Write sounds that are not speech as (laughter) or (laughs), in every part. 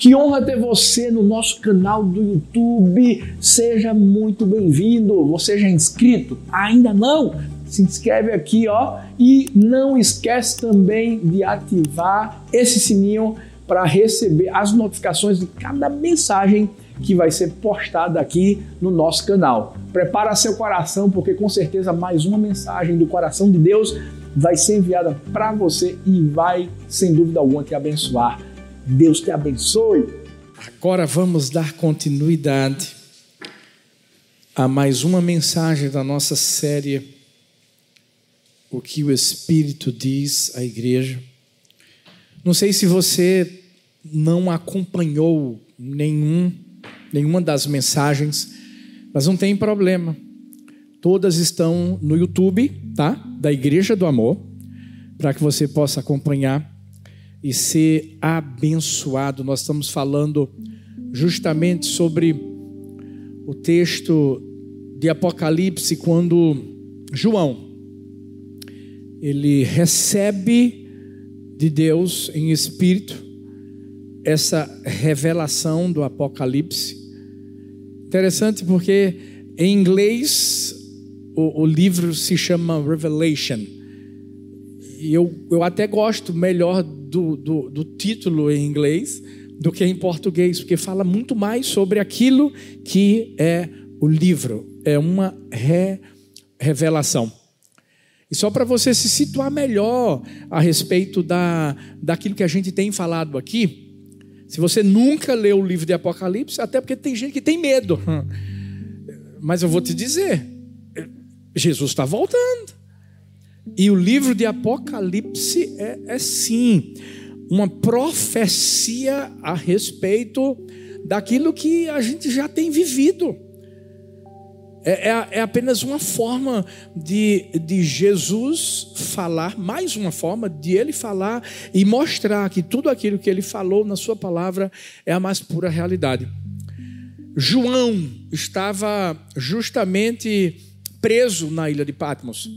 Que honra ter você no nosso canal do YouTube. Seja muito bem-vindo. Você já é inscrito? Ainda não? Se inscreve aqui, ó, e não esquece também de ativar esse sininho para receber as notificações de cada mensagem que vai ser postada aqui no nosso canal. Prepara seu coração, porque com certeza mais uma mensagem do coração de Deus vai ser enviada para você e vai, sem dúvida alguma, te abençoar. Deus te abençoe. Agora vamos dar continuidade a mais uma mensagem da nossa série O que o Espírito diz à igreja. Não sei se você não acompanhou nenhum nenhuma das mensagens, mas não tem problema. Todas estão no YouTube, tá? Da Igreja do Amor, para que você possa acompanhar e ser abençoado. Nós estamos falando justamente sobre o texto de Apocalipse quando João ele recebe de Deus em espírito essa revelação do Apocalipse Interessante porque em inglês o, o livro se chama Revelation. E eu, eu até gosto melhor do, do, do título em inglês do que em português, porque fala muito mais sobre aquilo que é o livro. É uma re revelação. E só para você se situar melhor a respeito da, daquilo que a gente tem falado aqui, se você nunca leu o livro de Apocalipse, até porque tem gente que tem medo. Mas eu vou te dizer, Jesus está voltando. E o livro de Apocalipse é, é sim uma profecia a respeito daquilo que a gente já tem vivido. É, é, é, apenas uma forma de, de Jesus falar, mais uma forma de ele falar e mostrar que tudo aquilo que ele falou na sua palavra é a mais pura realidade. João estava justamente preso na ilha de Patmos.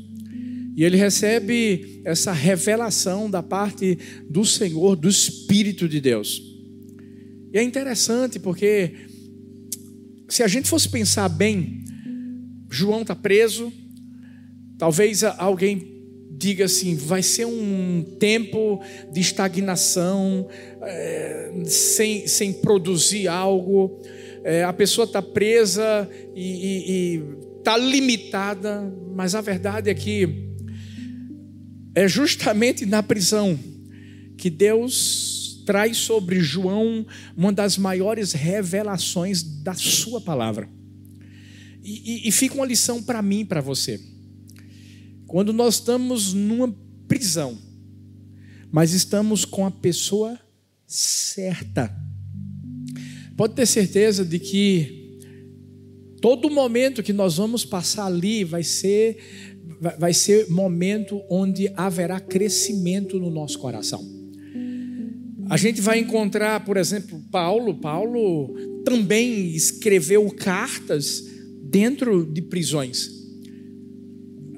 E ele recebe essa revelação da parte do Senhor, do Espírito de Deus. E é interessante porque, se a gente fosse pensar bem, João está preso. Talvez alguém diga assim: vai ser um tempo de estagnação, é, sem, sem produzir algo. É, a pessoa está presa e está limitada, mas a verdade é que é justamente na prisão que Deus traz sobre João uma das maiores revelações da sua palavra. E, e, e fica uma lição para mim e para você. Quando nós estamos numa prisão, mas estamos com a pessoa certa, pode ter certeza de que todo momento que nós vamos passar ali vai ser vai ser momento onde haverá crescimento no nosso coração. A gente vai encontrar, por exemplo, Paulo. Paulo também escreveu cartas dentro de prisões.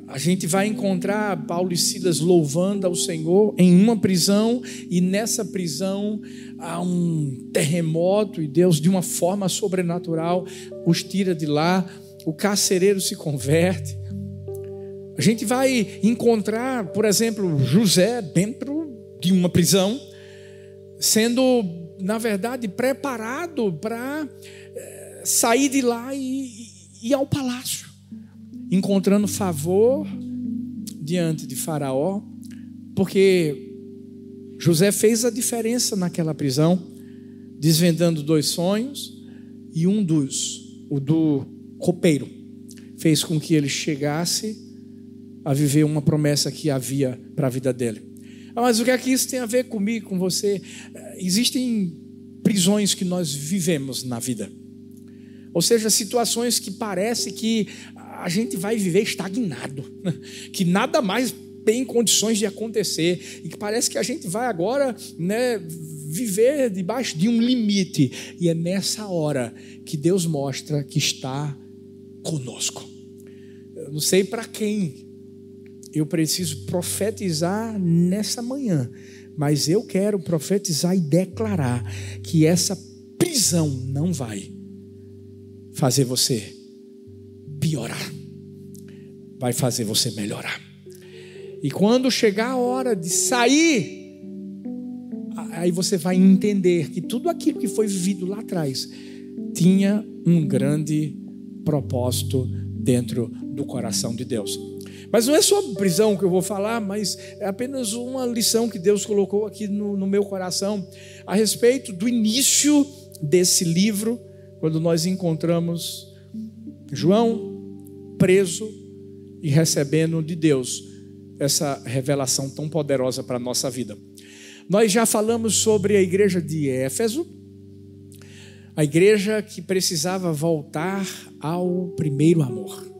A gente vai encontrar Paulo e Silas louvando ao Senhor em uma prisão, e nessa prisão há um terremoto, e Deus, de uma forma sobrenatural, os tira de lá. O carcereiro se converte. A gente vai encontrar, por exemplo, José dentro de uma prisão, sendo, na verdade, preparado para eh, sair de lá e, e ao palácio, encontrando favor diante de Faraó, porque José fez a diferença naquela prisão, desvendando dois sonhos, e um dos, o do copeiro, fez com que ele chegasse a viver uma promessa que havia para a vida dele. Ah, mas o que é que isso tem a ver comigo, com você? Existem prisões que nós vivemos na vida. Ou seja, situações que parece que a gente vai viver estagnado, (laughs) que nada mais tem condições de acontecer e que parece que a gente vai agora, né, viver debaixo de um limite. E é nessa hora que Deus mostra que está conosco. Eu não sei para quem eu preciso profetizar nessa manhã, Mas eu quero profetizar e declarar que essa prisão não vai fazer você piorar, vai fazer você melhorar. E quando chegar a hora de sair, aí você vai entender que tudo aquilo que foi vivido lá atrás tinha um grande propósito dentro do coração de Deus. Mas não é sobre prisão que eu vou falar, mas é apenas uma lição que Deus colocou aqui no, no meu coração a respeito do início desse livro, quando nós encontramos João preso e recebendo de Deus essa revelação tão poderosa para a nossa vida. Nós já falamos sobre a igreja de Éfeso, a igreja que precisava voltar ao primeiro amor.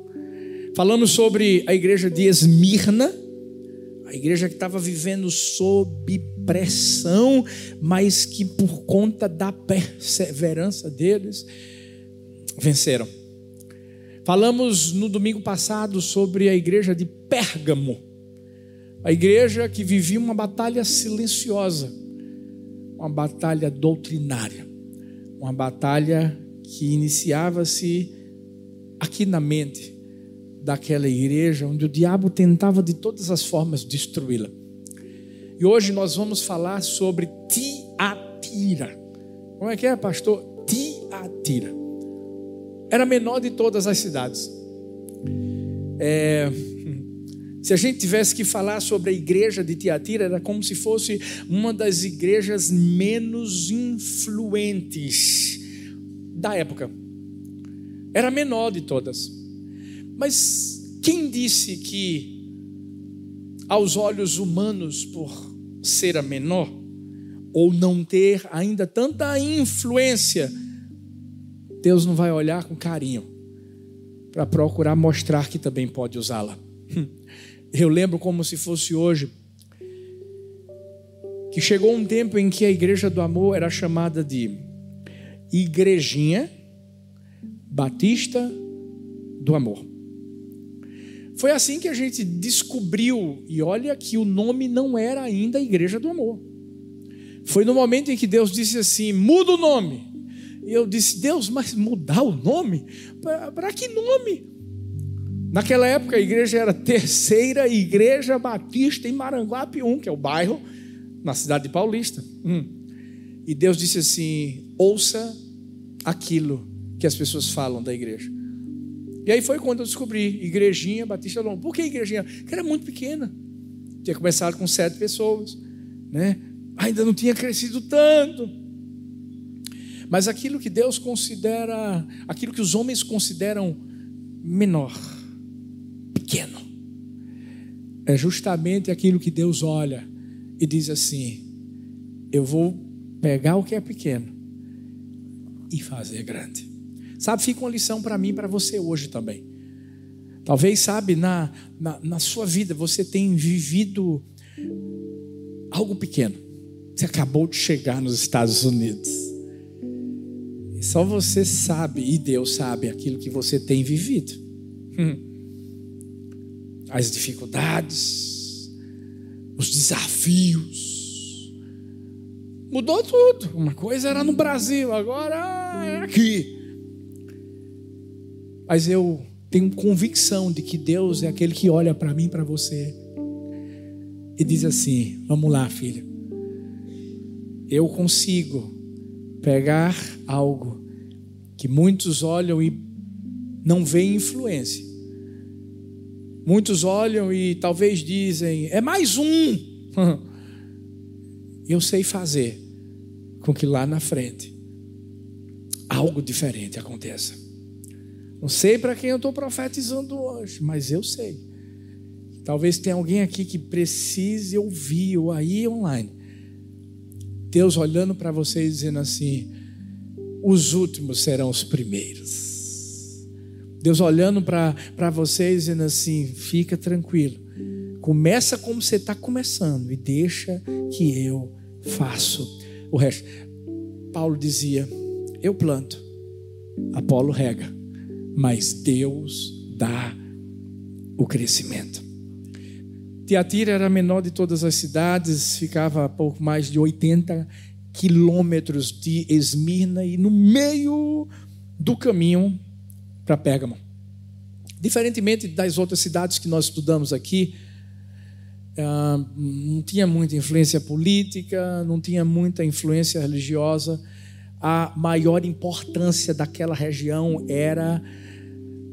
Falamos sobre a igreja de Esmirna, a igreja que estava vivendo sob pressão, mas que por conta da perseverança deles venceram. Falamos no domingo passado sobre a igreja de Pérgamo, a igreja que vivia uma batalha silenciosa, uma batalha doutrinária, uma batalha que iniciava-se aqui na mente daquela igreja onde o diabo tentava de todas as formas destruí-la. E hoje nós vamos falar sobre Tiatira. Como é que é, pastor? Tiatira. Era a menor de todas as cidades. É, se a gente tivesse que falar sobre a igreja de Tiatira, era como se fosse uma das igrejas menos influentes da época. Era a menor de todas. Mas quem disse que, aos olhos humanos, por ser a menor, ou não ter ainda tanta influência, Deus não vai olhar com carinho para procurar mostrar que também pode usá-la. (laughs) Eu lembro como se fosse hoje que chegou um tempo em que a igreja do amor era chamada de Igrejinha Batista do Amor. Foi assim que a gente descobriu, e olha que o nome não era ainda Igreja do Amor. Foi no momento em que Deus disse assim: muda o nome. E eu disse: Deus, mas mudar o nome? Para que nome? Naquela época a igreja era terceira igreja batista em Maranguape 1, que é o bairro na cidade de Paulista. Hum. E Deus disse assim: ouça aquilo que as pessoas falam da igreja. E aí foi quando eu descobri Igrejinha Batista Longo. Por que Igrejinha? Porque era muito pequena. Tinha começado com sete pessoas, né? Ainda não tinha crescido tanto. Mas aquilo que Deus considera, aquilo que os homens consideram menor, pequeno, é justamente aquilo que Deus olha e diz assim: eu vou pegar o que é pequeno e fazer grande. Sabe, fica uma lição para mim e para você hoje também. Talvez, sabe, na, na, na sua vida você tenha vivido algo pequeno. Você acabou de chegar nos Estados Unidos. Só você sabe, e Deus sabe, aquilo que você tem vivido. (laughs) As dificuldades, os desafios. Mudou tudo. Uma coisa era no Brasil, agora é aqui. Mas eu tenho convicção de que Deus é aquele que olha para mim, para você, e diz assim: Vamos lá, filho. Eu consigo pegar algo que muitos olham e não veem influência. Muitos olham e talvez dizem: É mais um. (laughs) Eu sei fazer com que lá na frente algo diferente aconteça. Não sei para quem eu estou profetizando hoje, mas eu sei. Talvez tenha alguém aqui que precise ouvir, ou aí online. Deus olhando para vocês dizendo assim: os últimos serão os primeiros. Deus olhando para vocês dizendo assim: fica tranquilo. Começa como você está começando e deixa que eu faço o resto. Paulo dizia: eu planto, Apolo rega mas Deus dá o crescimento. Tiatira era a menor de todas as cidades, ficava a pouco mais de 80 quilômetros de Esmirna e no meio do caminho para Pérgamo. Diferentemente das outras cidades que nós estudamos aqui, ah, não tinha muita influência política, não tinha muita influência religiosa. A maior importância daquela região era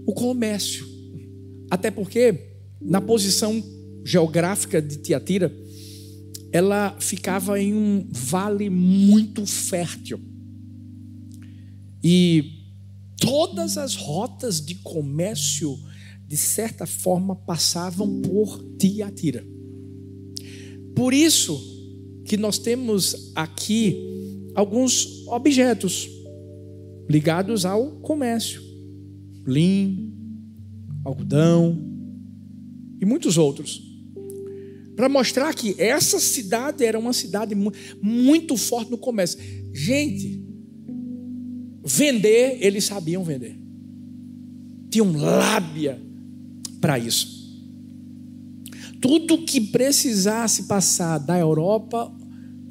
o comércio. Até porque, na posição geográfica de Tiatira, ela ficava em um vale muito fértil. E todas as rotas de comércio, de certa forma, passavam por Tiatira. Por isso que nós temos aqui alguns objetos ligados ao comércio: linho, algodão e muitos outros. Para mostrar que essa cidade era uma cidade muito forte no comércio. Gente, vender, eles sabiam vender. Tinham lábia para isso. Tudo que precisasse passar da Europa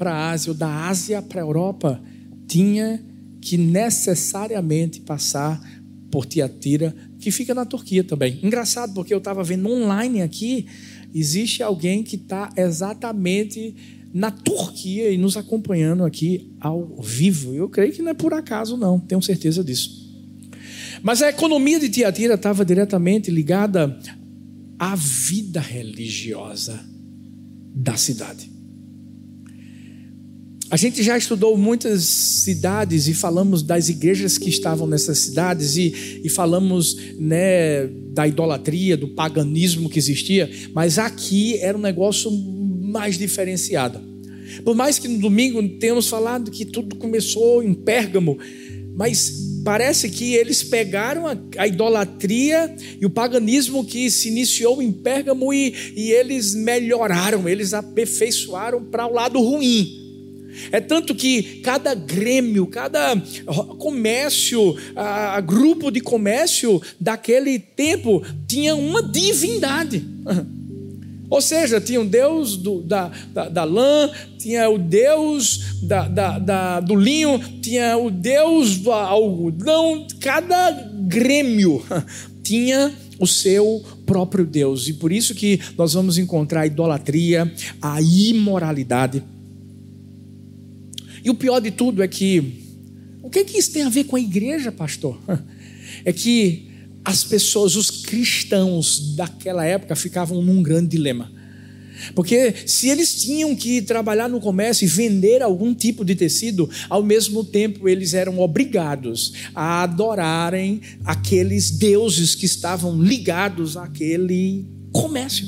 para a Ásia ou da Ásia para a Europa tinha que necessariamente passar por Tiatira, que fica na Turquia também. Engraçado, porque eu estava vendo online aqui existe alguém que está exatamente na Turquia e nos acompanhando aqui ao vivo. Eu creio que não é por acaso, não, tenho certeza disso. Mas a economia de Tiatira estava diretamente ligada à vida religiosa da cidade. A gente já estudou muitas cidades e falamos das igrejas que estavam nessas cidades e, e falamos né, da idolatria, do paganismo que existia, mas aqui era um negócio mais diferenciado. Por mais que no domingo tenhamos falado que tudo começou em Pérgamo, mas parece que eles pegaram a, a, idolatria e o paganismo que se iniciou em Pérgamo e, e eles melhoraram, eles aperfeiçoaram para o lado ruim. É tanto que cada grêmio, cada comércio, a, a grupo de comércio daquele tempo tinha uma divindade. (laughs) Ou seja, tinha o Deus do, da, da, da, lã, tinha o Deus da, da, da, do linho, tinha o Deus do algodão, cada grêmio (laughs) tinha o seu próprio Deus. E por isso que nós vamos encontrar a idolatria, a imoralidade e o pior de tudo é que, o que, é que isso tem a ver com a igreja, pastor? (laughs) É que as pessoas, os cristãos daquela época ficavam num grande dilema. Porque se eles tinham que trabalhar no comércio e vender algum tipo de tecido, ao mesmo tempo eles eram obrigados a adorarem aqueles deuses que estavam ligados àquele comércio.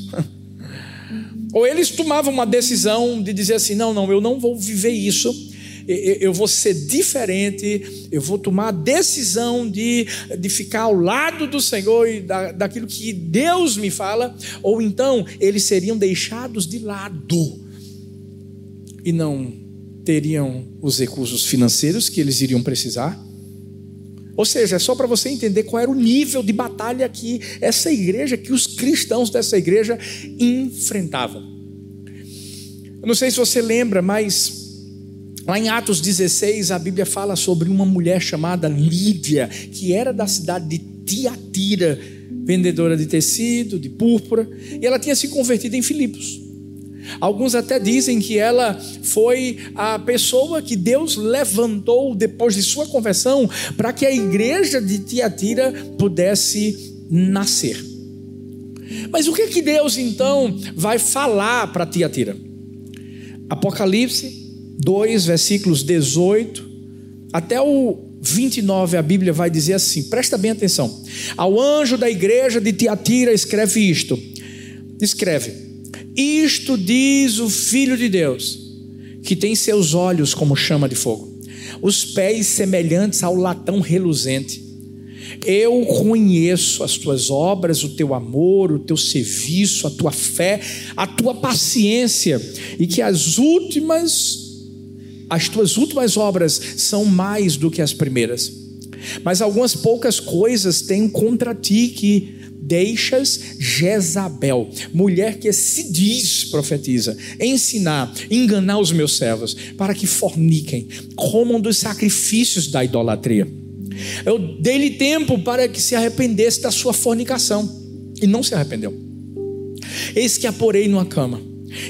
(laughs) Ou eles tomavam uma decisão de dizer assim: não, não, eu não vou viver isso eu vou ser diferente, eu vou tomar a decisão de, de ficar ao lado do Senhor e da, daquilo que Deus me fala, ou então eles seriam deixados de lado e não teriam os recursos financeiros que eles iriam precisar. Ou seja, é só para você entender qual era o nível de batalha que essa igreja, que os cristãos dessa igreja enfrentavam. Eu não sei se você lembra, mas Lá em Atos 16, a Bíblia fala sobre uma mulher chamada Lídia, que era da cidade de Tiatira, vendedora de tecido, de púrpura, e ela tinha se convertido em Filipos. Alguns até dizem que ela foi a pessoa que Deus levantou depois de sua conversão para que a igreja de Tiatira pudesse nascer. Mas o que que Deus então vai falar para Tiatira? Apocalipse 2, versículos 18 até o 29, a Bíblia vai dizer assim: presta bem atenção. Ao anjo da igreja de Tiatira, escreve isto: escreve, isto diz o Filho de Deus, que tem seus olhos como chama de fogo, os pés semelhantes ao latão reluzente. Eu conheço as tuas obras, o teu amor, o teu serviço, a tua fé, a tua paciência, e que as últimas as tuas últimas obras são mais do que as primeiras. Mas algumas poucas coisas tenho contra ti que deixas Jezabel, mulher que se diz profetiza, ensinar, enganar os meus servos, para que forniquem, comam dos sacrifícios da idolatria. Eu dei-lhe tempo para que se arrependesse da sua fornicação, e não se arrependeu. Eis que a porei numa cama,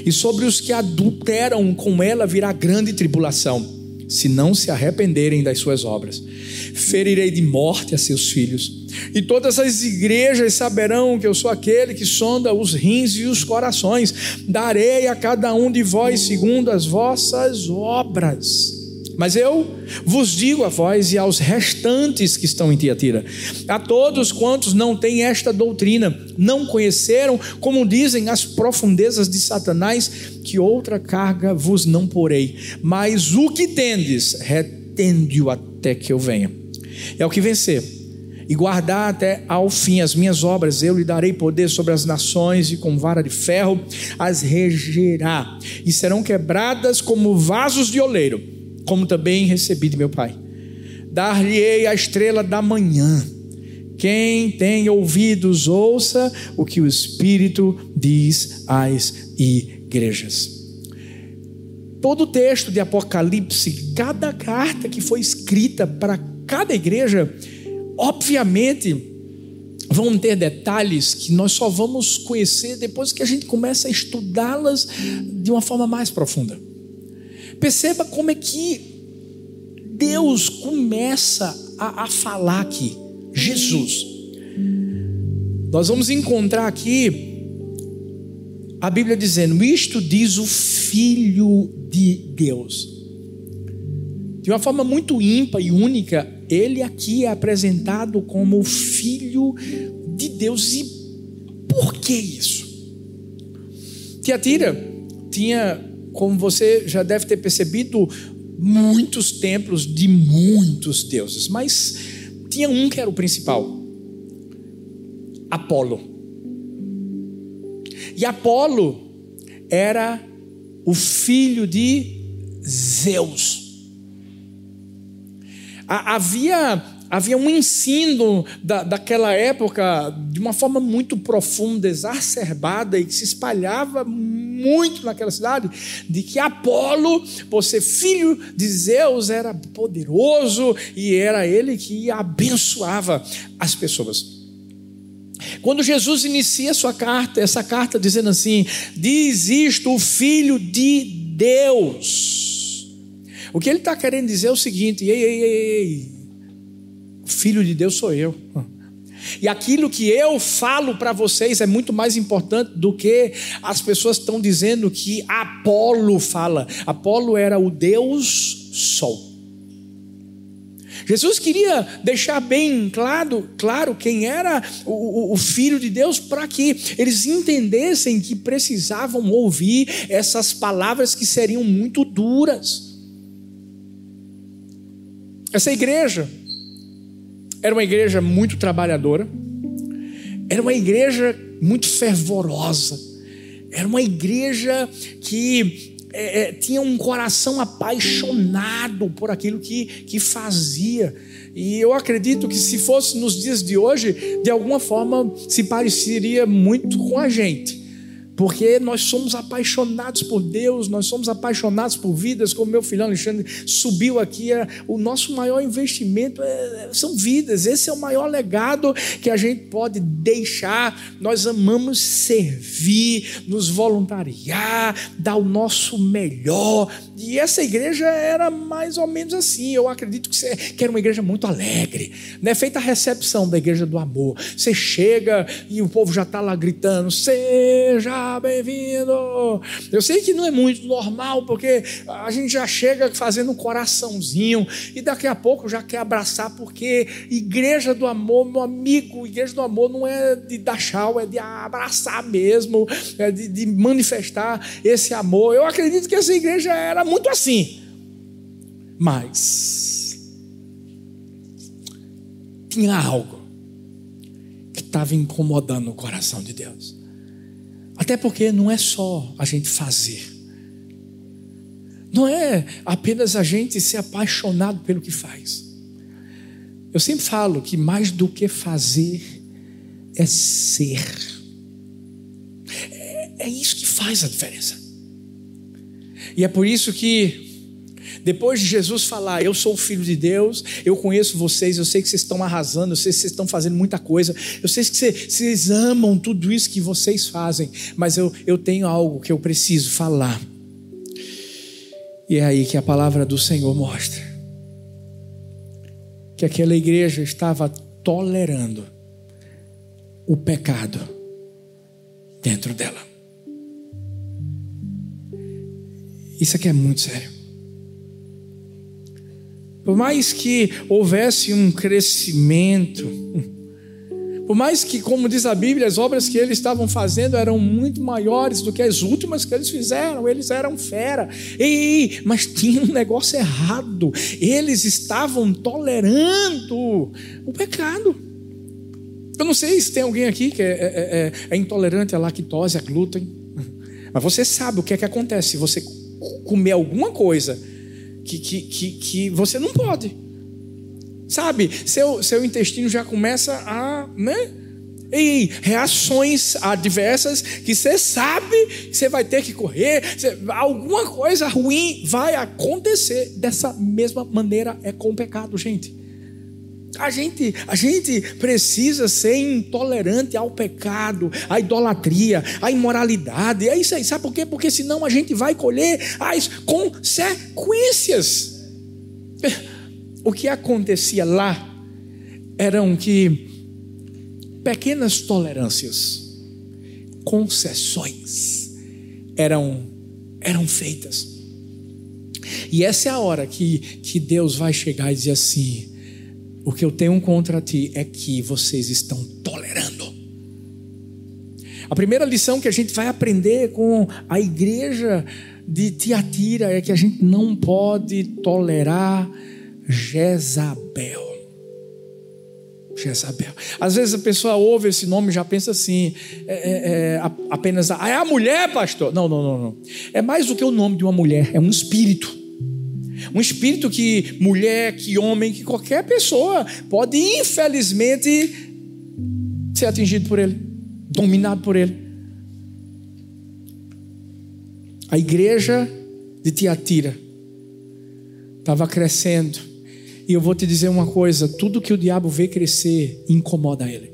e sobre os que adulteram com ela virá grande tribulação, se não se arrependerem das suas obras ferirei de morte a seus filhos. E todas as igrejas saberão que eu sou aquele que sonda os rins e os corações. Darei a cada um de vós segundo as vossas obras. Mas eu vos digo a vós e aos restantes que estão em Tiatira, a todos quantos não têm esta doutrina, não conheceram, como dizem as profundezas de Satanás, que outra carga vos não porei, mas o que tendes, retende-o até que eu venha. É o que vencer e guardar até ao fim as minhas obras, eu lhe darei poder sobre as nações e com vara de ferro as regerá, e serão quebradas como vasos de oleiro, como também recebi de meu Pai. Dar-lhe-ei a estrela da manhã. Quem tem ouvidos, ouça o que o Espírito diz às igrejas. Todo o texto de Apocalipse, cada carta que foi escrita para cada igreja, obviamente, vão ter detalhes que nós só vamos conhecer depois que a gente começa a estudá-las de uma forma mais profunda. Perceba como é que Deus começa a, a falar aqui, Jesus. Nós vamos encontrar aqui a Bíblia dizendo: Isto diz o Filho de Deus. De uma forma muito ímpar e única, ele aqui é apresentado como o Filho de Deus. E por que isso? Tiatira tinha, como você já deve ter percebido, muitos templos de muitos deuses, mas tinha um que era o principal: Apolo. E Apolo era o filho de Zeus. Havia, havia um ensino da, daquela época de uma forma muito profunda, exacerbada e que se espalhava muito naquela cidade, de que Apolo, por ser filho de Zeus, era poderoso e era ele que abençoava as pessoas. Quando Jesus inicia sua carta, essa carta dizendo assim: diz isto o Filho de Deus. O que ele está querendo dizer é o seguinte: ei, ei, ei, ei, filho de Deus sou eu. E aquilo que eu falo para vocês é muito mais importante do que as pessoas estão dizendo que Apolo fala. Apolo era o Deus Sol. Jesus queria deixar bem claro, claro quem era o, o Filho de Deus para que eles entendessem que precisavam ouvir essas palavras que seriam muito duras. Essa igreja era uma igreja muito trabalhadora, era uma igreja muito fervorosa, era uma igreja que é, é, tinha um coração apaixonado por aquilo que, que fazia. E eu acredito que se fosse nos dias de hoje, de alguma forma se pareceria muito com a gente. Porque nós somos apaixonados por Deus, nós somos apaixonados por vidas, como meu filho Alexandre subiu aqui. É, o nosso maior investimento é, são vidas, esse é o maior legado que a gente pode deixar. Nós amamos servir, nos voluntariar, dar o nosso melhor. E essa igreja era mais ou menos assim. Eu acredito que, era uma igreja muito alegre. Não é feita a recepção da igreja do amor. Você chega e o povo já está lá gritando: Seja bem-vindo. Eu sei que não é muito normal, porque a gente já chega fazendo um coraçãozinho e daqui a pouco já quer abraçar, porque igreja do amor, meu amigo, igreja do amor não é de dar tchau, é de abraçar mesmo, é de, de manifestar esse amor. Eu acredito que essa igreja era muito assim. Mas tinha algo que estava incomodando o coração de Deus. Até porque não é só a gente fazer. Não é apenas a gente ser apaixonado pelo que faz. Eu sempre falo que mais do que fazer é ser. É, é isso que faz a diferença. E é por isso que depois de Jesus falar, eu sou o filho de Deus, eu conheço vocês, eu sei que vocês estão arrasando, eu sei que vocês estão fazendo muita coisa, eu sei que vocês, vocês amam tudo isso que vocês fazem, mas eu, eu tenho algo que eu preciso falar. E é aí que a palavra do Senhor mostra que aquela igreja estava tolerando o pecado dentro dela. Isso aqui é muito sério. Por mais que houvesse um crescimento, por mais que, como diz a Bíblia, as obras que eles estavam fazendo eram muito maiores do que as últimas que eles fizeram, eles eram fera. Ei, mas tinha um negócio errado. Eles estavam tolerando o pecado. Eu não sei se tem alguém aqui que é, é, é, é intolerante à lactose, a glúten, mas você sabe o que é que acontece se você comer alguma coisa que, que, que, que você não pode. Sabe? Seu, seu intestino já começa a. Né? E reações adversas que você sabe que você vai ter que correr, alguma coisa ruim vai acontecer. Dessa mesma maneira é com o pecado, gente. A gente, a gente precisa ser intolerante ao pecado, à idolatria, à imoralidade. É isso aí. Sabe por quê? Porque senão a gente vai colher as consequências. O que acontecia lá eram que pequenas tolerâncias, concessões eram eram feitas. E essa é a hora que, que Deus vai chegar e dizer assim: o que eu tenho contra ti é que vocês estão tolerando. A primeira lição que a gente vai aprender com a igreja de Tiatira é que a gente não pode tolerar Jezabel. Jezabel. Às vezes a pessoa ouve esse nome e já pensa assim, é, é, é, apenas, ah, é a mulher, pastor. Não, não, não, não. É mais do que o nome de uma mulher, é um espírito. Um espírito que mulher, que homem, que qualquer pessoa pode, infelizmente, ser atingido por ele, dominado por ele. A igreja de Tiatira estava crescendo. E eu vou te dizer uma coisa: tudo que o diabo vê crescer incomoda ele.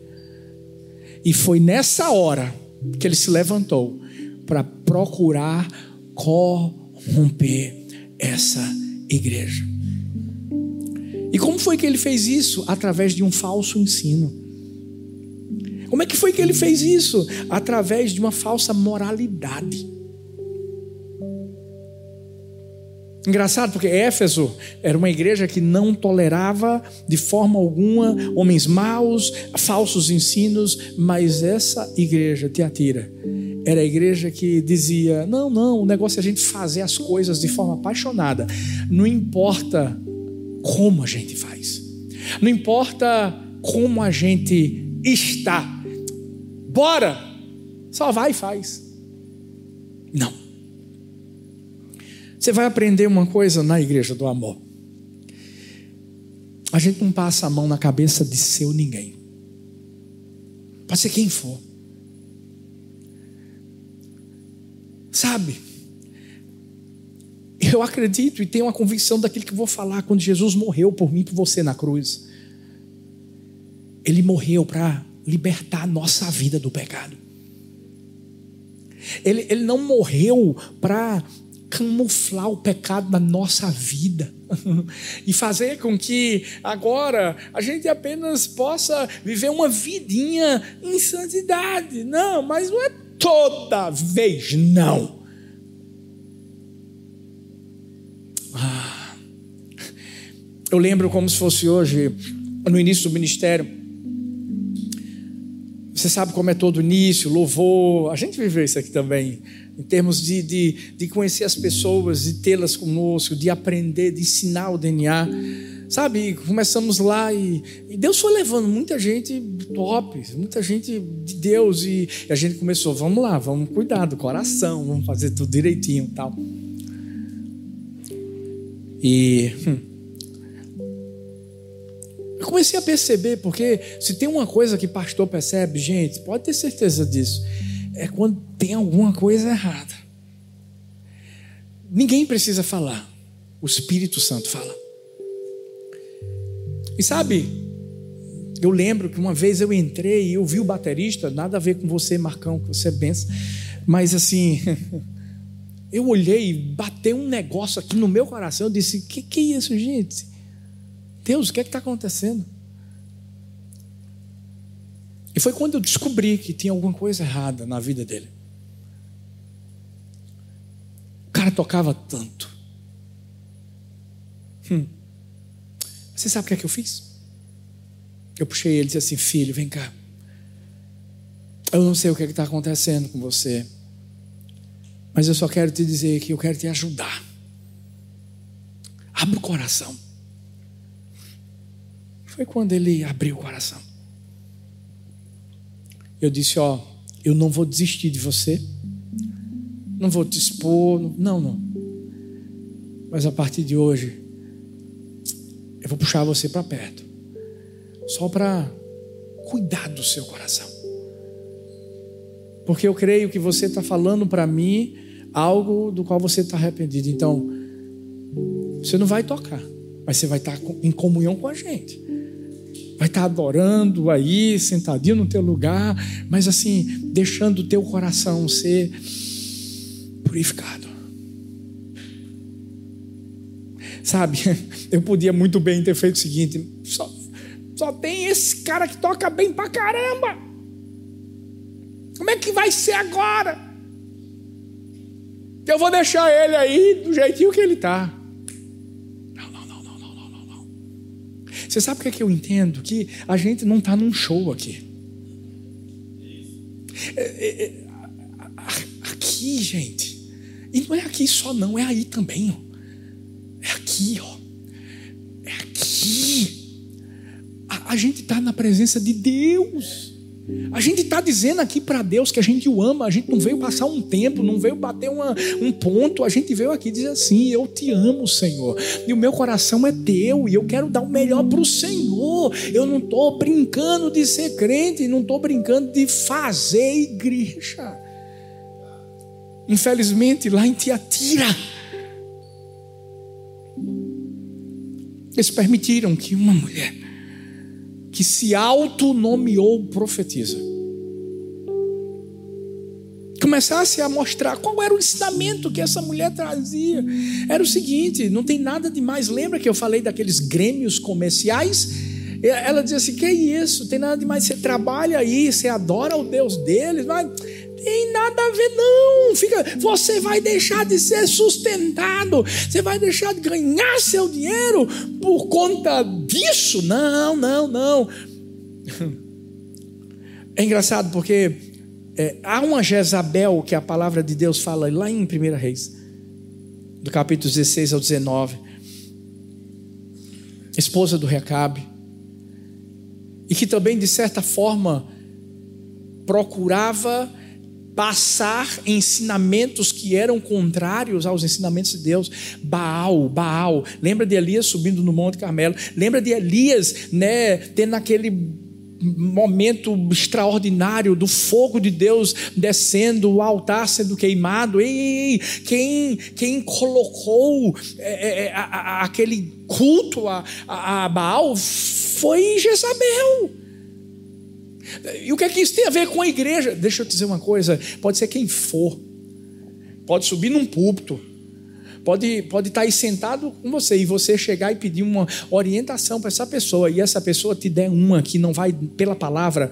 E foi nessa hora que ele se levantou para procurar corromper essa igreja. E como foi que ele fez isso? Através de um falso ensino. Como é que foi que ele fez isso? Através de uma falsa moralidade. Engraçado, porque Éfeso era uma igreja que não tolerava de forma alguma homens maus, falsos ensinos, mas essa igreja, Teatira, era a igreja que dizia: não, não, o negócio é a gente fazer as coisas de forma apaixonada, não importa como a gente faz, não importa como a gente está, bora, só vai e faz. Não. Você vai aprender uma coisa na igreja do amor. A gente não passa a mão na cabeça de seu ninguém. Pode ser quem for. Sabe? Eu acredito e tenho a convicção daquilo que vou falar quando Jesus morreu por mim e por você na cruz. Ele morreu para libertar a nossa vida do pecado. Ele, ele não morreu para camuflar o pecado da nossa vida (laughs) e fazer com que agora a gente apenas possa viver uma vidinha em santidade. Não, mas não é toda vez não. Ah, eu lembro como se fosse hoje, no início do ministério. Você sabe como é todo início, louvor. A gente viveu isso aqui também em termos de, de, de conhecer as pessoas, de tê-las conosco, de aprender, de ensinar o DNA. Sabe, começamos lá e, e, Deus foi levando muita gente top, muita gente de Deus, e, e a gente começou, vamos lá, vamos cuidar do coração, vamos fazer tudo direitinho e tal. E hum, Eu comecei a perceber, porque se tem uma coisa que pastor percebe, gente, pode ter certeza disso, é quando tem alguma coisa errada. Ninguém precisa falar, o Espírito Santo fala. E sabe, eu lembro que uma vez eu entrei e eu vi o baterista, nada a ver com você, Marcão, que você é benção, mas assim, (laughs) eu olhei bateu um negócio aqui no meu coração, eu disse: que que é isso, gente? Deus, o que é está acontecendo? E foi quando eu descobri que tinha alguma coisa errada na vida dele. O cara tocava tanto. Hum. Você sabe o que é que eu fiz? Eu puxei ele e disse assim: Filho, vem cá. Eu não sei o que é está acontecendo com você, mas eu só quero te dizer que eu quero te ajudar. Abra o coração. Foi quando ele abriu o coração. Eu disse: Ó, eu não vou desistir de você, não vou te expor, não, não. Mas a partir de hoje, eu vou puxar você para perto, só para cuidar do seu coração. Porque eu creio que você está falando para mim algo do qual você está arrependido. Então, você não vai tocar, mas você vai estar tá em comunhão com a gente vai estar adorando aí, sentadinho no teu lugar, mas assim, deixando o teu coração ser purificado. Sabe, (laughs) eu podia muito bem ter feito o seguinte: só, só tem esse cara que toca bem pra caramba. Como é que vai ser agora? Eu vou deixar ele aí do jeitinho que ele está. Você sabe o que, é que eu entendo? Que a gente não está num show aqui. É, é, é, aqui, gente. E não é aqui só, não, é aí também. Ó. Aqui, ó. É aqui. A, a gente está na presença de Deus. A gente está dizendo aqui para Deus que a gente o ama, a gente não veio passar um tempo, não veio bater uma, um ponto, a gente veio aqui dizer assim: Eu te amo, Senhor, e o meu coração é teu, e eu quero dar o melhor para o Senhor. Eu não estou brincando de ser crente, não estou brincando de fazer igreja. Infelizmente, lá em Tiatira, eles permitiram que uma mulher que se autonomeou profetiza. Começasse a mostrar qual era o ensinamento que essa mulher trazia. Era o seguinte: não tem nada de mais. Lembra que eu falei daqueles grêmios comerciais? Ela dizia assim: que é isso? Tem nada de mais. Você trabalha aí, você adora o Deus deles, mas tem nada a ver, não. Fica, você vai deixar de ser sustentado, você vai deixar de ganhar seu dinheiro por conta disso. Não, não, não. (laughs) É engraçado porque é, há uma Jezabel que a palavra de Deus fala lá em 1 Reis, do capítulo 16 ao 19, esposa do Recabe, e que também, de certa forma, procurava passar ensinamentos que eram contrários aos ensinamentos de Deus. Baal, Baal. Lembra de Elias subindo no Monte Carmelo? Lembra de Elias, né, tendo aquele momento extraordinário do fogo de Deus descendo, o altar sendo queimado. Ei, quem, quem colocou é, é, a, a, aquele culto a, a Baal foi Jezabel. E o que é que isso tem a ver com a igreja? Deixa eu te dizer uma coisa: pode ser quem for, pode subir num púlpito, pode, pode estar aí sentado com você e você chegar e pedir uma orientação para essa pessoa, e essa pessoa te der uma que não vai pela palavra,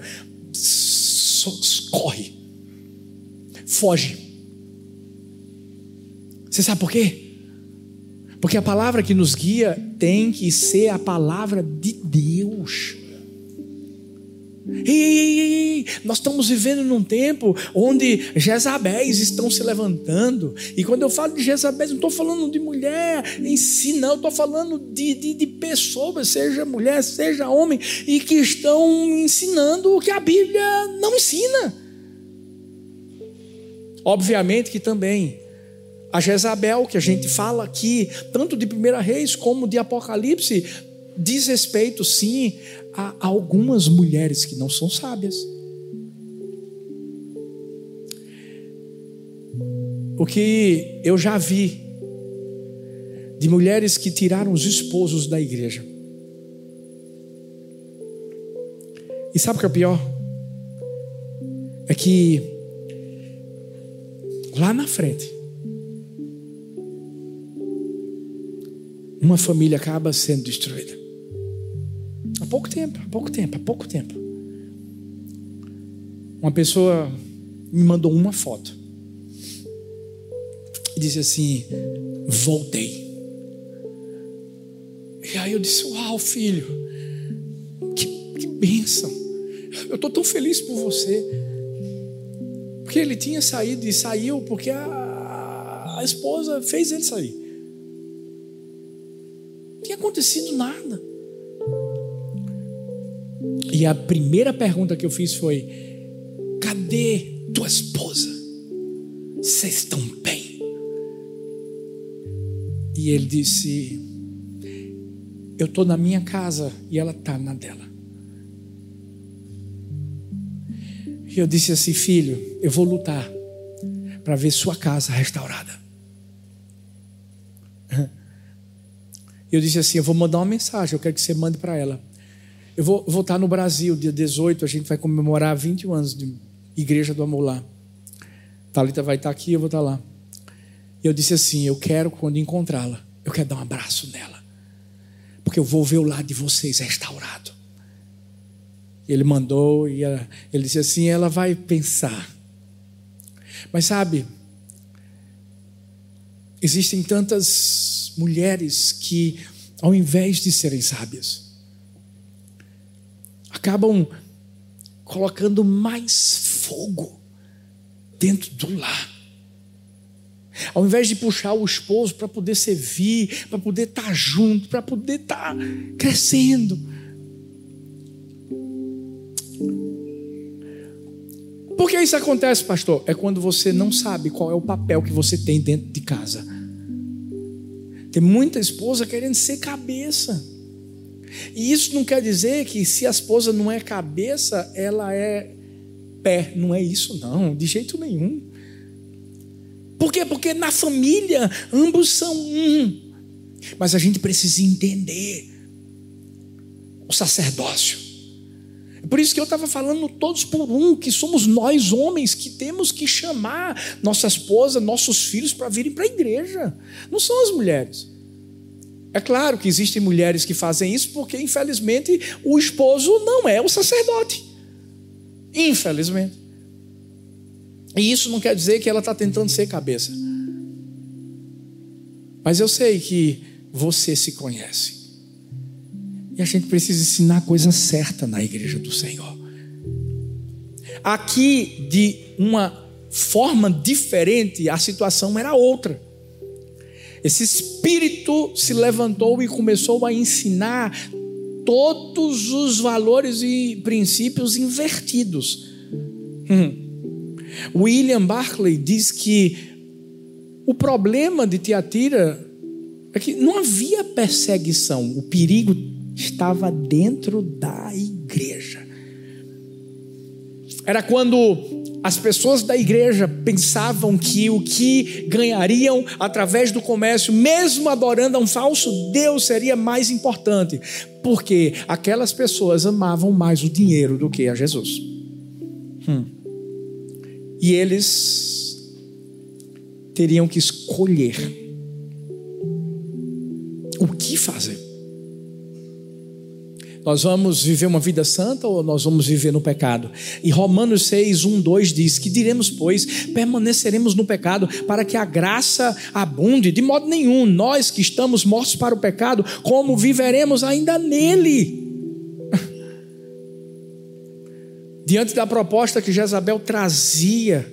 corre, foge. Você sabe por quê? Porque a palavra que nos guia tem que ser a palavra de Deus. Ei, nós estamos vivendo num tempo onde Jezabéis estão se levantando. E quando eu falo de Jezabéis, não estou falando de mulher em si, não. Estou falando de, de, de, pessoas, seja mulher, seja homem, e que estão ensinando o que a Bíblia não ensina. Obviamente que também a Jezabel, que a gente fala aqui, tanto de 1 Reis como de Apocalipse, diz respeito, sim, a algumas mulheres que não são sábias. O que eu já vi de mulheres que tiraram os esposos da igreja. E sabe o que é o pior? É que lá na frente, uma família acaba sendo destruída. Há pouco tempo, há pouco tempo, há pouco tempo. Uma pessoa me mandou uma foto e disse assim: Voltei. E aí eu disse: Uau, filho, que, que bênção. Eu estou tão feliz por você. Porque ele tinha saído e saiu porque a, a esposa fez ele sair. Não tinha acontecido nada. E a primeira pergunta que eu fiz foi: Cadê tua esposa? Vocês estão bem? E ele disse: Eu estou na minha casa e ela está na dela. E eu disse assim: Filho, eu vou lutar para ver sua casa restaurada. (laughs) Eu disse assim: Eu vou mandar uma mensagem, eu quero que você mande para ela. Eu vou, vou estar no Brasil, dia 18, a gente vai comemorar 21 anos de Igreja do Amor lá. Thalita vai estar aqui, eu vou estar lá. E eu disse assim: Eu quero, quando encontrá-la, eu quero dar um abraço nela. Porque eu vou ver o lado de vocês restaurado. Ele mandou e ela, ele disse assim: ela vai pensar. Mas sabe, existem tantas mulheres que, ao invés de serem sábias, acabam colocando mais fogo dentro do lar. Ao invés de puxar o esposo para poder servir, para poder estar tá junto, para poder estar tá crescendo, Por que isso acontece, pastor? É quando você não sabe qual é o papel que você tem dentro de casa. Tem muita esposa querendo ser cabeça. E isso não quer dizer que se a esposa não é cabeça, ela é pé. Não é isso, não, de jeito nenhum. Por quê? Porque na família ambos são um. Mas a gente precisa entender o sacerdócio. Por isso que eu estava falando todos por um, que somos nós homens que temos que chamar nossa esposa, nossos filhos para virem para a igreja. Não são as mulheres. É claro que existem mulheres que fazem isso porque, infelizmente, o esposo não é o sacerdote. Infelizmente. E isso não quer dizer que ela está tentando ser cabeça. Mas eu sei que você se conhece. E a gente precisa ensinar a coisa certa na igreja do Senhor. Aqui, de uma forma diferente, a situação era outra. Esse espírito se levantou e começou a ensinar todos os valores e princípios invertidos. Hum. William Barclay diz que o problema de Tiatira é que não havia perseguição, o perigo estava dentro da igreja. Era quando as pessoas da igreja pensavam que o que ganhariam através do comércio, mesmo adorando a um falso Deus, seria mais importante, porque aquelas pessoas amavam mais o dinheiro do que a Jesus. Hum. E eles teriam que escolher o que fazer. Nós vamos viver uma vida santa ou nós vamos viver no pecado? E Romanos 6, 1, 2 diz: Que diremos, pois, permaneceremos no pecado para que a graça abunde? De modo nenhum, nós que estamos mortos para o pecado, como viveremos ainda nele? (laughs) Diante da proposta que Jezabel trazia,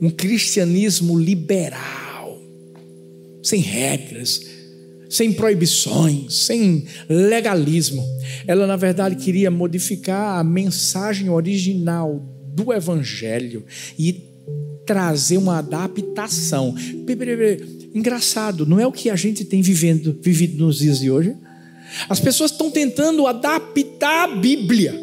um cristianismo liberal, sem regras, sem proibições, sem legalismo. Ela, na verdade, queria modificar a mensagem original do Evangelho e trazer uma adaptação. engraçado, não é o que a gente tem vivendo, vivido nos dias de hoje? As pessoas estão tentando adaptar a Bíblia.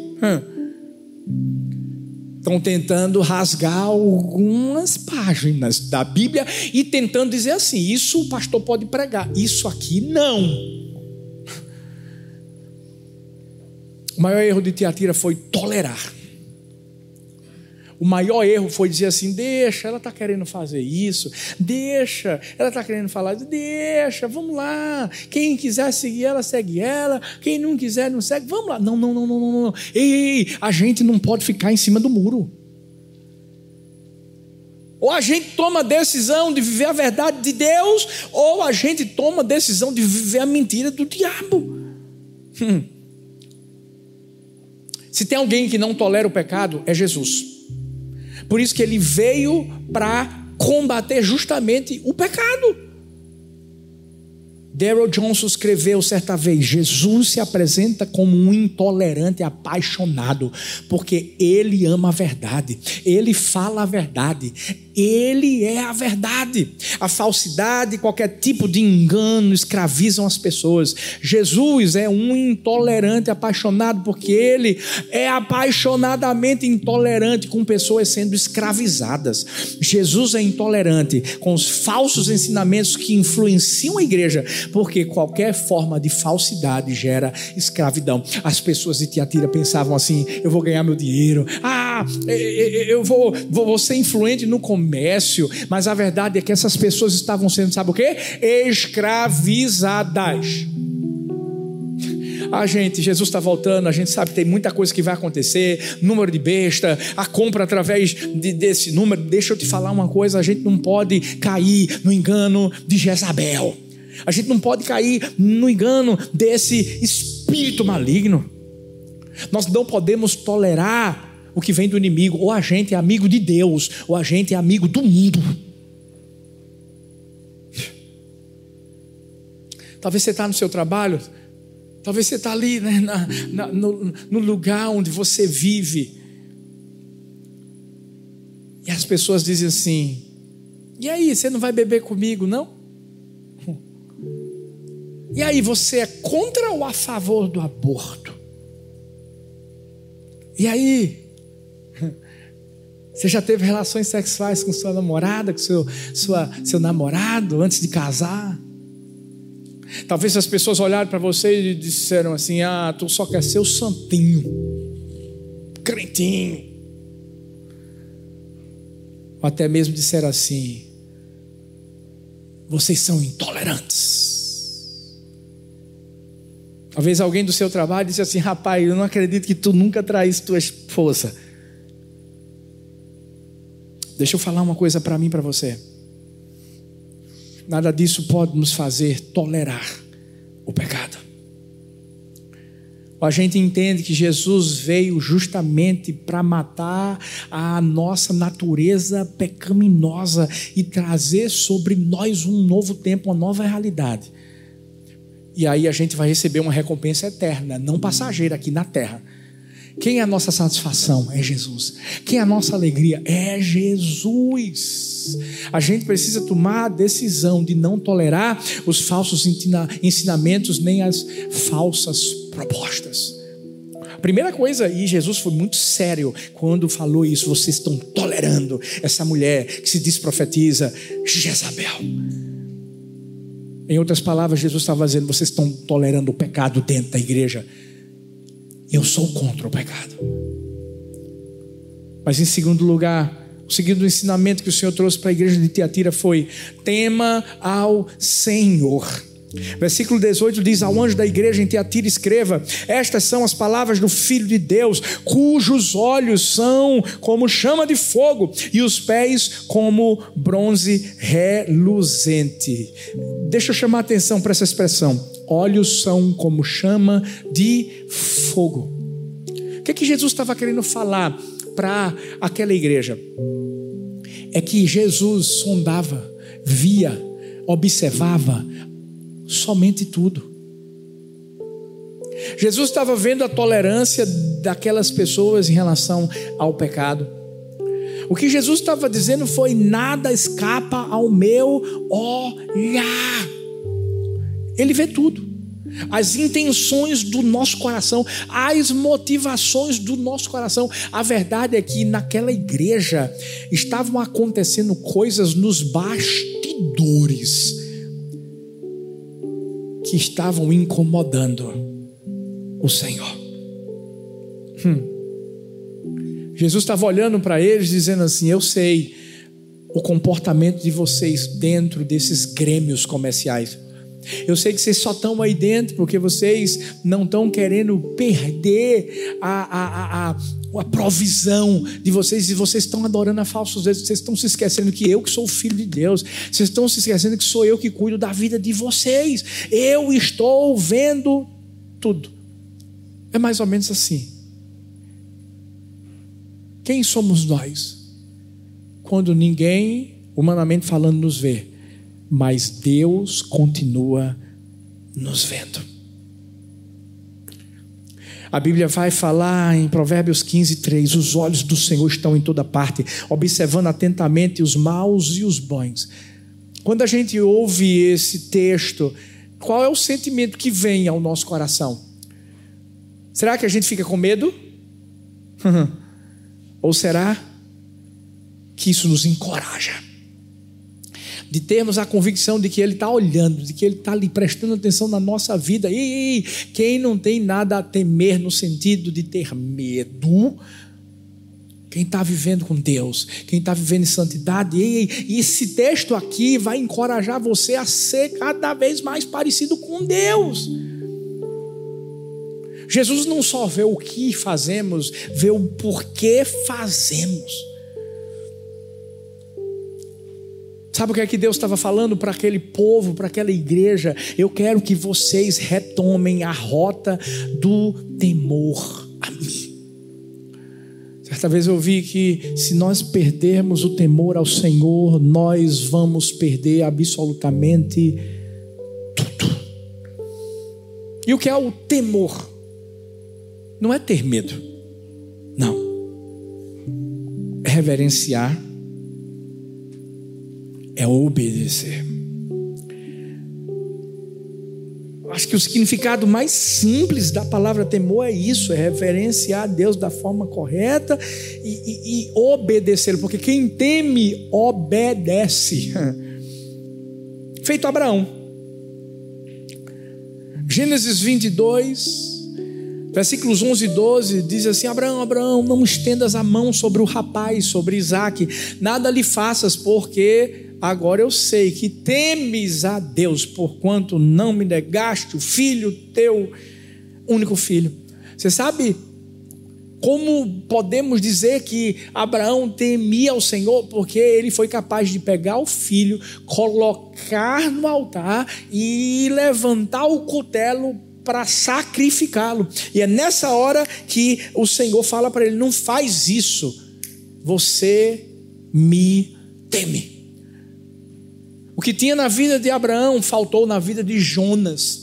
Estão tentando rasgar algumas páginas da Bíblia e tentando dizer assim: isso o pastor pode pregar, isso aqui não. (laughs) O maior erro de Tiatira foi tolerar. O maior erro foi dizer assim: deixa, ela está querendo fazer isso, deixa, ela está querendo falar, deixa, vamos lá. Quem quiser seguir ela, segue ela. Quem não quiser, não segue, vamos lá. Não, não, não, não, não, não. Ei, ei, a gente não pode ficar em cima do muro. Ou a gente toma a decisão de viver a verdade de Deus, ou a gente toma a decisão de viver a mentira do diabo. Hum. Se tem alguém que não tolera o pecado, é Jesus. Por isso que ele veio para combater justamente o pecado. Daryl Johnson escreveu certa vez: Jesus se apresenta como um intolerante apaixonado, porque ele ama a verdade, ele fala a verdade, ele é a verdade. A falsidade, qualquer tipo de engano escravizam as pessoas. Jesus é um intolerante apaixonado porque ele é apaixonadamente intolerante com pessoas sendo escravizadas. Jesus é intolerante com os falsos ensinamentos que influenciam a igreja, porque qualquer forma de falsidade gera escravidão. As pessoas de Tiatira pensavam assim: eu vou ganhar meu dinheiro, ah, eu vou, vou ser influente no comércio comércio, mas a verdade é que essas pessoas estavam sendo, sabe o que? Escravizadas. A gente, Jesus está voltando, a gente sabe que tem muita coisa que vai acontecer, número de besta, a compra através de, desse número. Deixa eu te falar uma coisa: a gente não pode cair no engano de Jezabel, a gente não pode cair no engano desse espírito maligno. Nós não podemos tolerar o que vem do inimigo. Ou a gente é amigo de Deus, ou a gente é amigo do mundo. Talvez você está no seu trabalho, talvez você está ali né, na, na, no, no lugar onde você vive. E as pessoas dizem assim: e aí, você não vai beber comigo, não? E aí, você é contra ou a favor do aborto? E aí, você já teve relações sexuais com sua namorada, com seu, sua, seu namorado antes de casar? Talvez as pessoas olharam para você e disseram assim: Ah, tu só quer ser o santinho, crentinho. Ou até mesmo disseram assim: Vocês são intolerantes. Talvez alguém do seu trabalho disse assim: Rapaz, eu não acredito que tu nunca traísse tua esposa. Deixa eu falar uma coisa para mim e para você. Nada disso pode nos fazer tolerar o pecado. A gente entende que Jesus veio justamente para matar a nossa natureza pecaminosa e trazer sobre nós um novo tempo, uma nova realidade. E aí a gente vai receber uma recompensa eterna, não passageira aqui na terra quem é a nossa satisfação? É Jesus. Quem é a nossa alegria? É Jesus. A gente precisa tomar a decisão de não tolerar os falsos ensinamentos nem as falsas propostas. Primeira coisa, e Jesus foi muito sério quando falou isso. Vocês estão tolerando essa mulher que se diz profetiza, Jezabel. Em outras palavras, Jesus estava dizendo: vocês estão tolerando o pecado dentro da igreja. Eu sou contra o pecado. Mas em segundo lugar, o segundo ensinamento que o Senhor trouxe para a igreja de Tiatira foi: tema ao Senhor. Versículo 18 diz: Ao anjo da igreja em Tiatira, escreva: Estas são as palavras do Filho de Deus, cujos olhos são como chama de fogo e os pés como bronze reluzente. Deixa eu chamar a atenção para essa expressão olhos são como chama de fogo. O que, é que Jesus estava querendo falar para aquela igreja? É que Jesus sondava, via, observava somente tudo. Jesus estava vendo a tolerância daquelas pessoas em relação ao pecado. O que Jesus estava dizendo foi: nada escapa ao meu olhar. Ele vê tudo. As intenções do nosso coração, as motivações do nosso coração. A verdade é que naquela igreja estavam acontecendo coisas nos bastidores que estavam incomodando o Senhor. Hum. Jesus estava olhando para eles, dizendo assim: Eu sei o comportamento de vocês dentro desses grêmios comerciais. Eu sei que vocês só estão aí dentro porque vocês não estão querendo perder a, a, a, a, provisão de vocês e vocês estão adorando a falsos deuses. Vocês estão se esquecendo que eu que sou o filho de Deus. Vocês estão se esquecendo que sou eu que cuido da vida de vocês. Eu estou vendo tudo. É mais ou menos assim. Quem somos nós? Quando ninguém, humanamente falando, nos vê, mas Deus continua nos vendo. A Bíblia vai falar em Provérbios 15, 3: os olhos do Senhor estão em toda parte, observando atentamente os maus e os bons. Quando a gente ouve esse texto, qual é o sentimento que vem ao nosso coração? Será que a gente fica com medo? (laughs) Ou será que isso nos encoraja? De termos a convicção de que Ele está olhando, de que Ele está ali prestando atenção na nossa vida. E quem não tem nada a temer no sentido de ter medo, quem está vivendo com Deus, quem está vivendo em santidade, e esse texto aqui vai encorajar você a ser cada vez mais parecido com Deus. Jesus não só vê o que fazemos, vê o porquê fazemos. Sabe o que é que Deus estava falando para aquele povo, para aquela igreja? Eu quero que vocês retomem a rota do temor a mim. Certa vez eu vi que se nós perdermos o temor ao Senhor, nós vamos perder absolutamente tudo. E o que é o temor? não é ter medo, não. É reverenciar, é obedecer. Acho que o significado mais simples da palavra temor é isso: é reverenciar a Deus da forma correta e, e, e obedecer, porque quem teme obedece. (laughs) Feito Abraão. Gênesis 22, Versículos 11 e 12 diz assim: Abraão, Abraão, não estendas a mão sobre o rapaz, sobre Isaac, nada lhe faças, porque agora eu sei que temes a Deus, porquanto não me negaste o filho teu, único filho. Você sabe como podemos dizer que Abraão temia ao Senhor? Porque ele foi capaz de pegar o filho, colocar no altar e levantar o cutelo para sacrificá-lo. E é nessa hora que o Senhor fala para ele: não faz isso, você me teme. O que tinha na vida de Abraão faltou na vida de Jonas.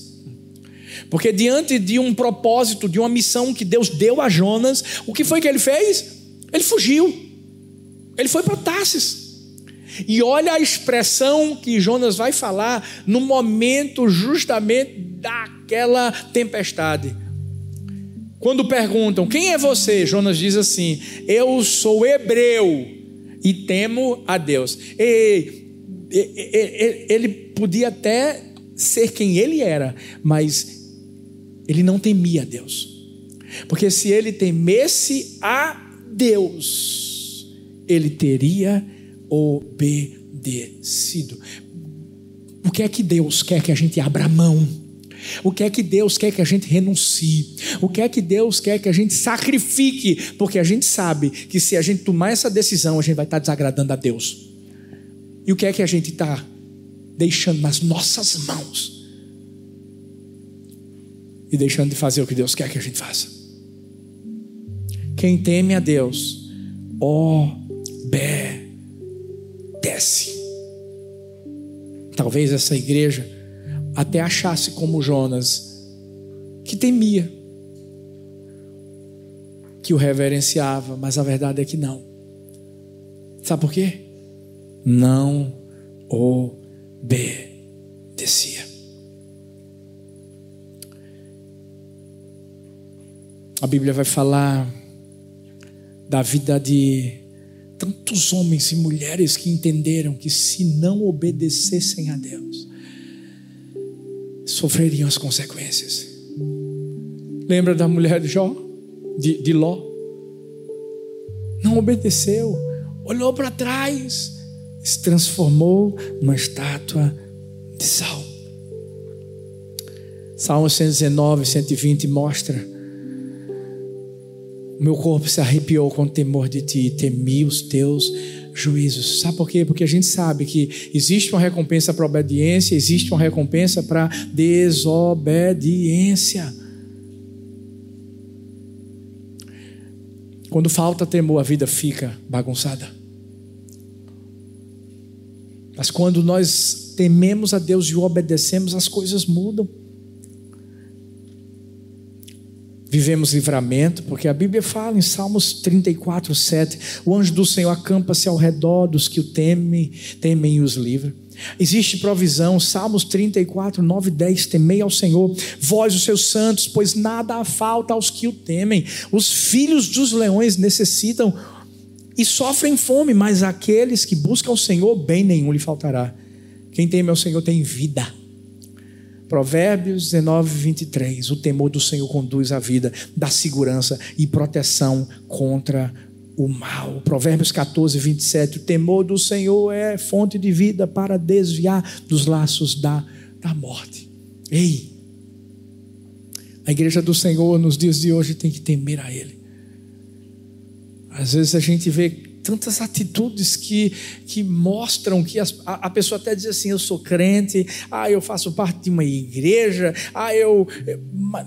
Porque diante de um propósito, de uma missão que Deus deu a Jonas, o que foi que ele fez? Ele fugiu. Ele foi para Tarsis. E olha a expressão que Jonas vai falar no momento justamente daquela tempestade. Quando perguntam: Quem é você? Jonas diz assim: Eu sou hebreu e temo a Deus. E, ele podia até ser quem ele era, mas ele não temia Deus. Porque se ele temesse a Deus, ele teria obedecido. O que é que Deus quer que a gente abra mão? O que é que Deus quer que a gente renuncie? O que é que Deus quer que a gente sacrifique? Porque a gente sabe que se a gente tomar essa decisão, a gente vai estar desagradando a Deus. E o que é que a gente está deixando nas nossas mãos? E deixando de fazer o que Deus quer que a gente faça. Quem teme a Deus, obedece. Talvez essa igreja até achasse como Jonas, que temia, que o reverenciava, mas a verdade é que não. Sabe por quê? Não obedecia. A Bíblia vai falar da vida de tantos homens e mulheres que entenderam que se não obedecessem a Deus, sofreriam as consequências. Lembra da mulher de Jó? De, de Ló? Não obedeceu, olhou para trás, se transformou numa estátua de sal. Salmo 119, 120 mostra o meu corpo se arrepiou com o temor de ti e temi os teus juízos. Sabe por quê? Porque a gente sabe que existe uma recompensa para obediência, existe uma recompensa para desobediência. Quando falta temor, a vida fica bagunçada. Mas quando nós tememos a Deus e o obedecemos, as coisas mudam. vivemos livramento, porque a Bíblia fala em Salmos 34, 7: o anjo do Senhor acampa-se ao redor dos que o temem, temem e os livra. Existe provisão, Salmos 34, 9 e 10: Temei ao Senhor, vós, os seus santos, pois nada falta aos que o temem. Os filhos dos leões necessitam e sofrem fome, mas aqueles que buscam o Senhor, bem nenhum lhe faltará. Quem teme ao Senhor tem vida Provérbios 19, 23. O temor do Senhor conduz à vida, dá segurança e proteção contra o mal. Provérbios 14, 27. O temor do Senhor é fonte de vida para desviar dos laços da, da morte. Ei, a igreja do Senhor nos dias de hoje tem que temer a Ele. Às vezes a gente vê tantas atitudes que, que mostram que as, a, a, pessoa até diz assim: eu sou crente, ah, eu faço parte de uma igreja, ah, eu.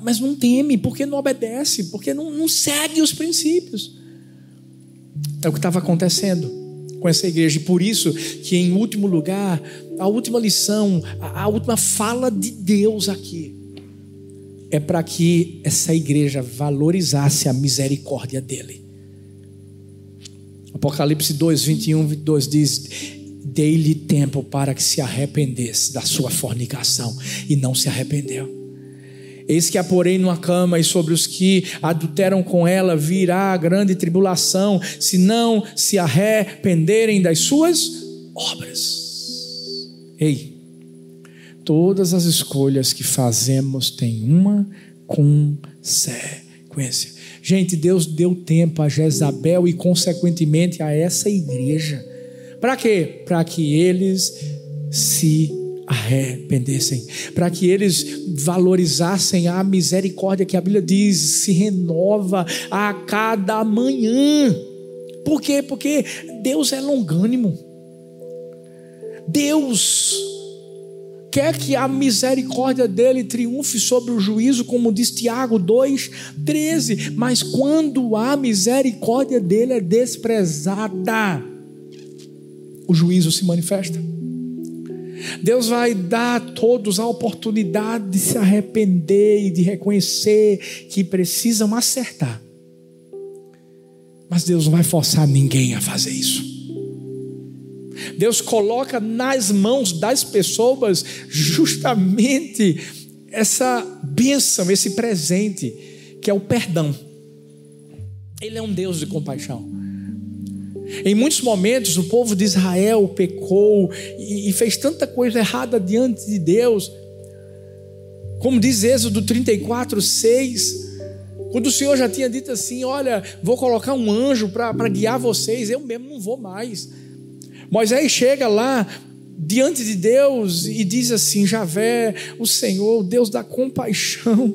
Mas não teme, porque não obedece, porque não, não segue os princípios. É o que estava acontecendo com essa igreja, e por isso que, em último lugar, a última lição, a, a última fala de Deus aqui, é para que essa igreja valorizasse a misericórdia dele. Apocalipse 2, 21, 22 diz: Dei-lhe tempo para que se arrependesse da sua fornicação, e não se arrependeu. Eis que a porém numa cama, e sobre os que adulteram com ela virá a grande tribulação, se não se arrependerem das suas obras. Ei, todas as escolhas que fazemos têm uma consequência. Gente, Deus deu tempo a Jezabel e, consequentemente, a essa igreja. Para quê? Para que eles se arrependessem, para que eles valorizassem a misericórdia que a Bíblia diz se renova a cada manhã. Por quê? Porque Deus é longânimo. Deus quer que a misericórdia dele triunfe sobre o juízo, como diz Tiago 2,13. Mas quando a misericórdia dele é desprezada, o juízo se manifesta. Deus vai dar a todos a oportunidade de se arrepender e de reconhecer que precisam acertar. Mas Deus não vai forçar ninguém a fazer isso. Deus coloca nas mãos das pessoas justamente essa bênção, esse presente, que é o perdão. Ele é um Deus de compaixão. Em muitos momentos o povo de Israel pecou e fez tanta coisa errada diante de Deus. Como diz Êxodo 34, 6. Quando o Senhor já tinha dito assim: Olha, vou colocar um anjo para guiar vocês, eu mesmo não vou mais. Moisés chega lá diante de Deus e diz assim: Javé, o Senhor, o Deus da compaixão,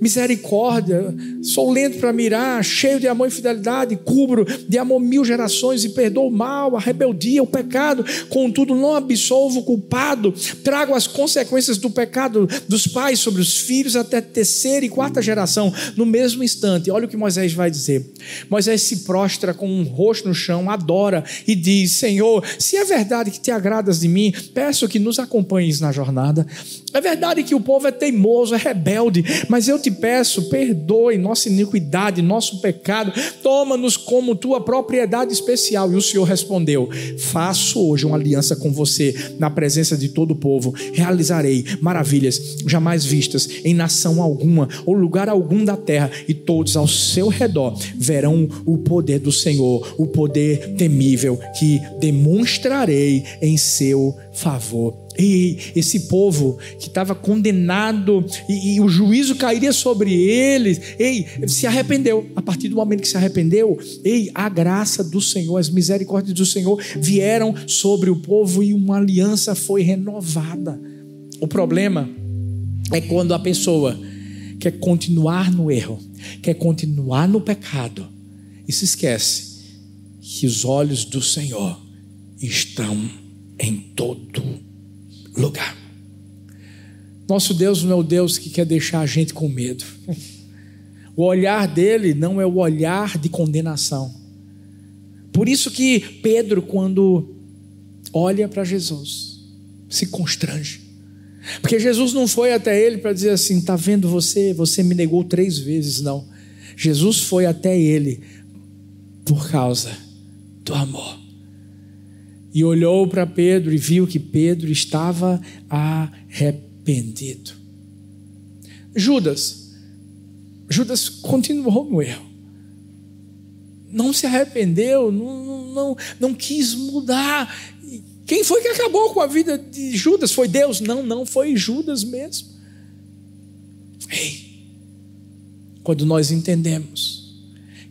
misericórdia, sou lento para mirar, cheio de amor e fidelidade, cubro de amor mil gerações e perdoo o mal, a rebeldia, o pecado, contudo não absolvo o culpado, trago as consequências do pecado dos pais sobre os filhos até terceira e quarta geração, no mesmo instante. Olha o que Moisés vai dizer. Moisés se prostra com um rosto no chão, adora e diz: Senhor, se é verdade que te agradas de mim, peço que nos acompanhes na jornada. É verdade que o povo é teimoso, é rebelde, mas eu te te peço, perdoe nossa iniquidade, nosso pecado, toma-nos como tua propriedade especial. E o Senhor respondeu: Faço hoje uma aliança com você na presença de todo o povo, realizarei maravilhas jamais vistas em nação alguma ou lugar algum da terra, e todos ao seu redor verão o poder do Senhor, o poder temível que demonstrarei em seu favor. E esse povo que estava condenado e, e, o juízo cairia sobre eles, ei, se arrependeu. A partir do momento que se arrependeu, ei, a graça do Senhor, as misericórdias do Senhor vieram sobre o povo e uma aliança foi renovada. O problema é quando a pessoa quer continuar no erro, quer continuar no pecado e se esquece que os olhos do Senhor estão em todo lugar. Nosso Deus não é o Deus que quer deixar a gente com medo. O olhar dele não é o olhar de condenação. Por isso que Pedro, quando olha para Jesus, se constrange. Porque Jesus não foi até ele para dizer assim: está vendo você, você me negou três vezes, não. Jesus foi até ele por causa do amor e olhou para Pedro e viu que Pedro estava arrependido. Judas, Judas continuou no erro. Não se arrependeu, não, não, não quis mudar. Quem foi que acabou com a vida de Judas? Foi Deus? Não, não, foi Judas mesmo. Ei, quando nós entendemos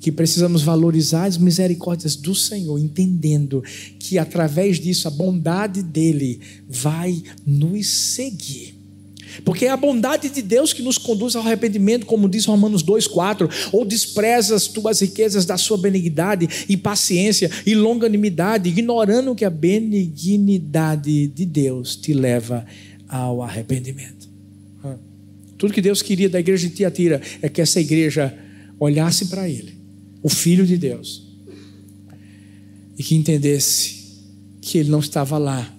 que precisamos valorizar as misericórdias do Senhor, entendendo que através disso a bondade dele vai nos seguir. Porque é a bondade de Deus que nos conduz ao arrependimento, como diz Romanos 2,4, ou despreza as tuas riquezas da sua benignidade e paciência e longanimidade, ignorando que a benignidade de Deus te leva ao arrependimento. Tudo que Deus queria da igreja de Tiatira é que essa igreja olhasse para Ele o Filho de Deus, e que entendesse que ele não estava lá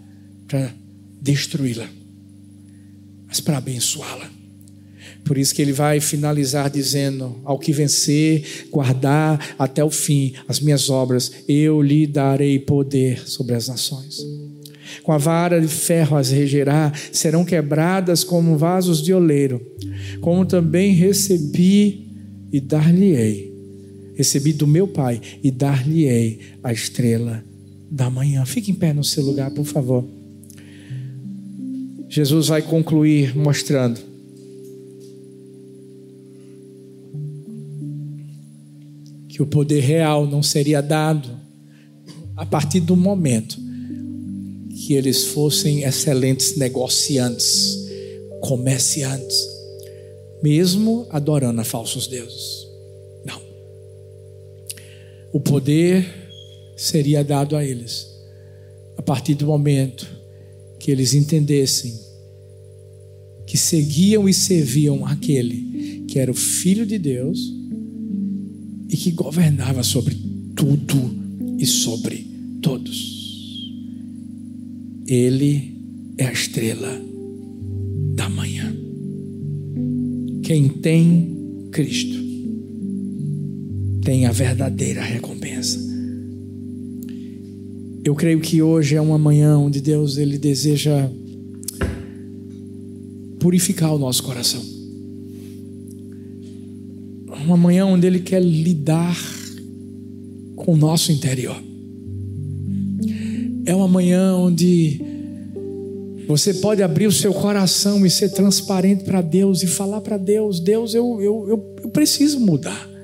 para destruí-la, mas para abençoá-la. Por isso que ele vai finalizar dizendo: Ao que vencer, guardar até o fim as minhas obras, eu lhe darei poder sobre as nações. Com a vara de ferro as regerá, serão quebradas como vasos de oleiro, como também recebi e dar-lhe-ei recebi do meu Pai e dar-lhe-ei a estrela da manhã. Fique em pé no seu lugar, por favor. Jesus vai concluir mostrando que o poder real não seria dado a partir do momento que eles fossem excelentes negociantes, comerciantes, mesmo adorando a falsos deuses o poder seria dado a eles a partir do momento que eles entendessem que seguiam e serviam aquele que era o Filho de Deus e que governava sobre tudo e sobre todos. Ele é a estrela da manhã. Quem tem Cristo tem a verdadeira recompensa. Eu creio que hoje é uma manhã onde Deus ele deseja purificar o nosso coração. Uma manhã onde ele quer lidar com o nosso interior. É uma manhã onde você pode abrir o seu coração e ser transparente para Deus e falar para Deus: Deus, eu, eu, eu, eu preciso mudar.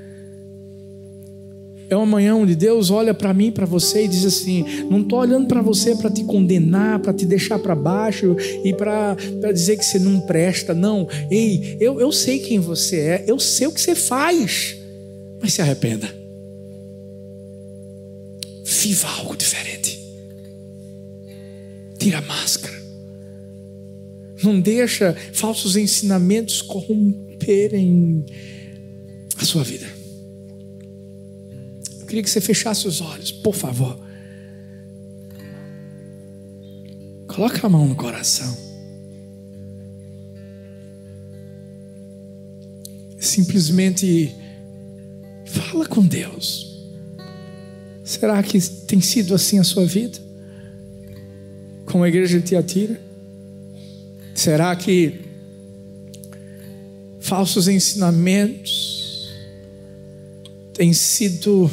É uma manhã onde Deus olha para mim, para você e diz assim: não estou olhando para você para te condenar, para te deixar para baixo e para dizer que você não presta. Não, ei, eu, eu sei quem você é, eu sei o que você faz, mas se arrependa. Viva algo diferente. Tira a máscara. Não deixa falsos ensinamentos corromperem a sua vida queria que você fechasse os olhos, por favor. Coloca a mão no coração. simplesmente fala com Deus. Será que tem sido assim a sua vida? Com a igreja de Tiatira? Será que falsos ensinamentos têm sido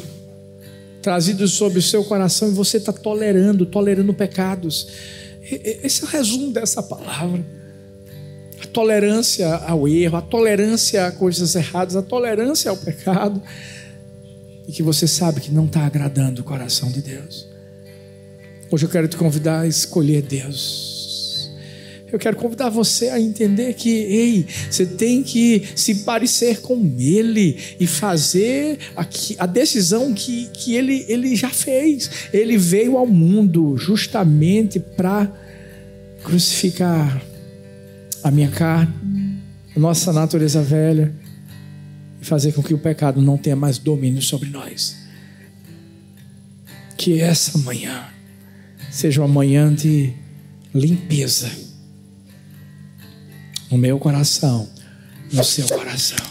trazidos sobre o seu coração e você está tolerando, tolerando pecados? Esse é o resumo dessa palavra. A tolerância ao erro, a tolerância a coisas erradas, a tolerância ao pecado. E que você sabe que não está agradando o coração de Deus. Hoje eu quero te convidar a escolher Deus. Eu quero convidar você a entender que, ei, você tem que se parecer com Ele e fazer a, a decisão que, que ele, ele já fez. Ele veio ao mundo justamente para crucificar a minha carne, a nossa natureza velha e fazer com que o pecado não tenha mais domínio sobre nós. Que essa manhã seja uma manhã de limpeza no meu coração, no seu coração.